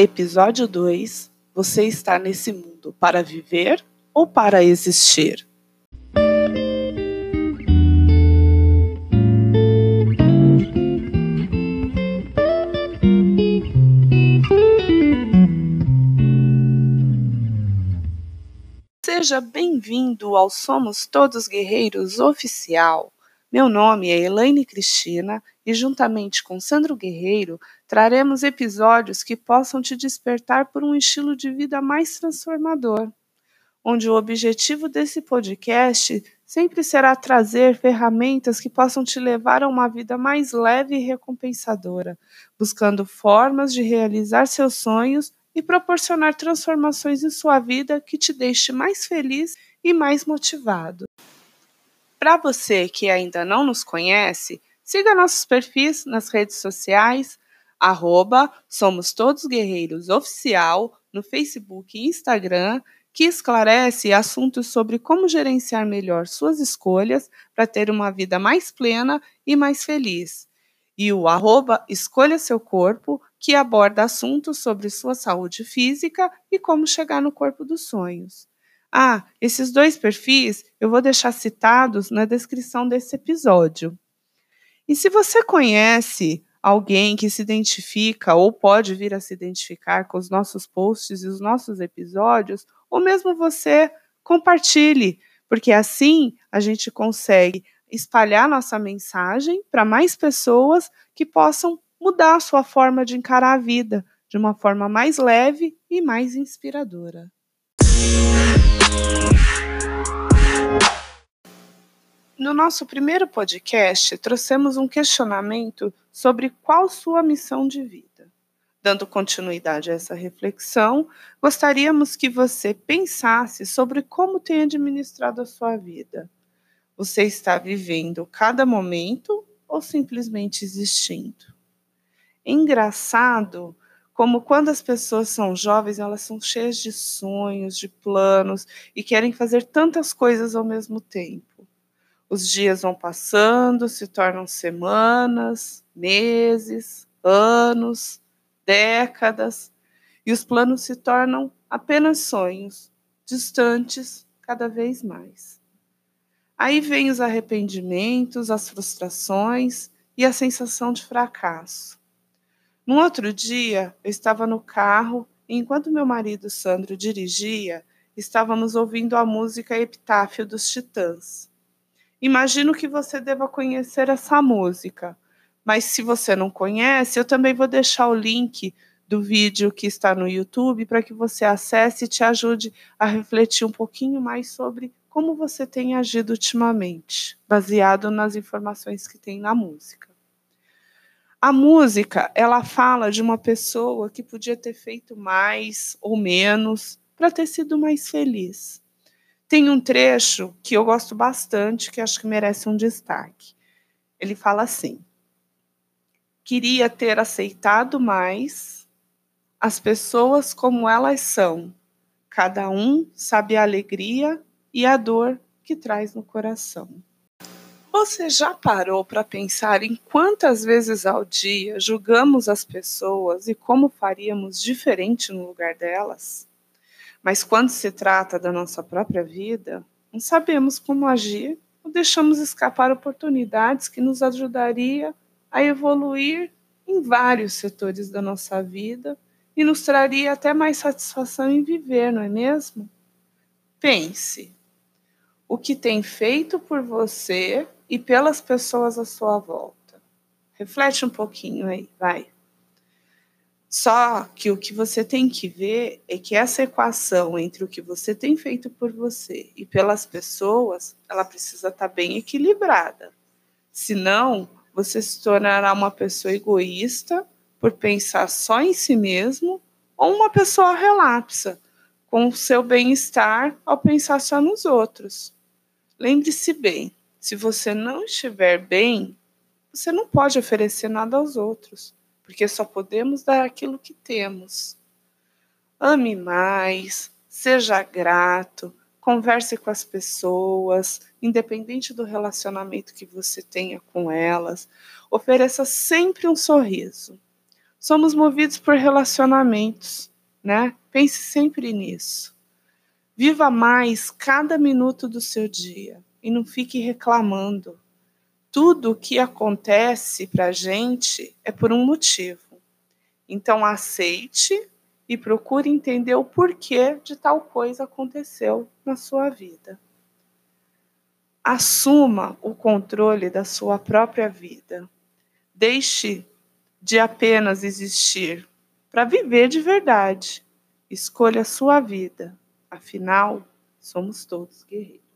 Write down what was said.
Episódio 2 Você está nesse mundo para viver ou para existir? Seja bem-vindo ao Somos Todos Guerreiros Oficial. Meu nome é Elaine Cristina e, juntamente com Sandro Guerreiro, traremos episódios que possam te despertar por um estilo de vida mais transformador, onde o objetivo desse podcast sempre será trazer ferramentas que possam te levar a uma vida mais leve e recompensadora, buscando formas de realizar seus sonhos e proporcionar transformações em sua vida que te deixe mais feliz e mais motivado. Para você que ainda não nos conhece, siga nossos perfis nas redes sociais, arroba Somos Todos Guerreiros Oficial, no Facebook e Instagram, que esclarece assuntos sobre como gerenciar melhor suas escolhas para ter uma vida mais plena e mais feliz. E o arroba Escolha Seu Corpo, que aborda assuntos sobre sua saúde física e como chegar no corpo dos sonhos. Ah, esses dois perfis eu vou deixar citados na descrição desse episódio. E se você conhece alguém que se identifica ou pode vir a se identificar com os nossos posts e os nossos episódios, ou mesmo você, compartilhe, porque assim a gente consegue espalhar nossa mensagem para mais pessoas que possam mudar a sua forma de encarar a vida de uma forma mais leve e mais inspiradora. No nosso primeiro podcast, trouxemos um questionamento sobre qual sua missão de vida. Dando continuidade a essa reflexão, gostaríamos que você pensasse sobre como tem administrado a sua vida. Você está vivendo cada momento ou simplesmente existindo? engraçado como quando as pessoas são jovens, elas são cheias de sonhos, de planos e querem fazer tantas coisas ao mesmo tempo. Os dias vão passando, se tornam semanas, meses, anos, décadas, e os planos se tornam apenas sonhos, distantes cada vez mais. Aí vem os arrependimentos, as frustrações e a sensação de fracasso. Num outro dia, eu estava no carro e, enquanto meu marido Sandro dirigia, estávamos ouvindo a música Epitáfio dos Titãs. Imagino que você deva conhecer essa música, mas se você não conhece, eu também vou deixar o link do vídeo que está no YouTube para que você acesse e te ajude a refletir um pouquinho mais sobre como você tem agido ultimamente, baseado nas informações que tem na música. A música, ela fala de uma pessoa que podia ter feito mais ou menos para ter sido mais feliz. Tem um trecho que eu gosto bastante, que acho que merece um destaque. Ele fala assim: Queria ter aceitado mais as pessoas como elas são. Cada um sabe a alegria e a dor que traz no coração. Você já parou para pensar em quantas vezes ao dia julgamos as pessoas e como faríamos diferente no lugar delas? Mas quando se trata da nossa própria vida, não sabemos como agir ou deixamos escapar oportunidades que nos ajudaria a evoluir em vários setores da nossa vida e nos traria até mais satisfação em viver, não é mesmo? Pense: o que tem feito por você e pelas pessoas à sua volta. Reflete um pouquinho aí, vai. Só que o que você tem que ver é que essa equação entre o que você tem feito por você e pelas pessoas, ela precisa estar tá bem equilibrada. Senão, você se tornará uma pessoa egoísta por pensar só em si mesmo ou uma pessoa relapsa com o seu bem-estar ao pensar só nos outros. Lembre-se bem, se você não estiver bem, você não pode oferecer nada aos outros, porque só podemos dar aquilo que temos. Ame mais, seja grato, converse com as pessoas, independente do relacionamento que você tenha com elas, ofereça sempre um sorriso. Somos movidos por relacionamentos, né? Pense sempre nisso. Viva mais cada minuto do seu dia e não fique reclamando. Tudo o que acontece para a gente é por um motivo. Então aceite e procure entender o porquê de tal coisa aconteceu na sua vida. Assuma o controle da sua própria vida. Deixe de apenas existir para viver de verdade. Escolha a sua vida. Afinal, somos todos guerreiros.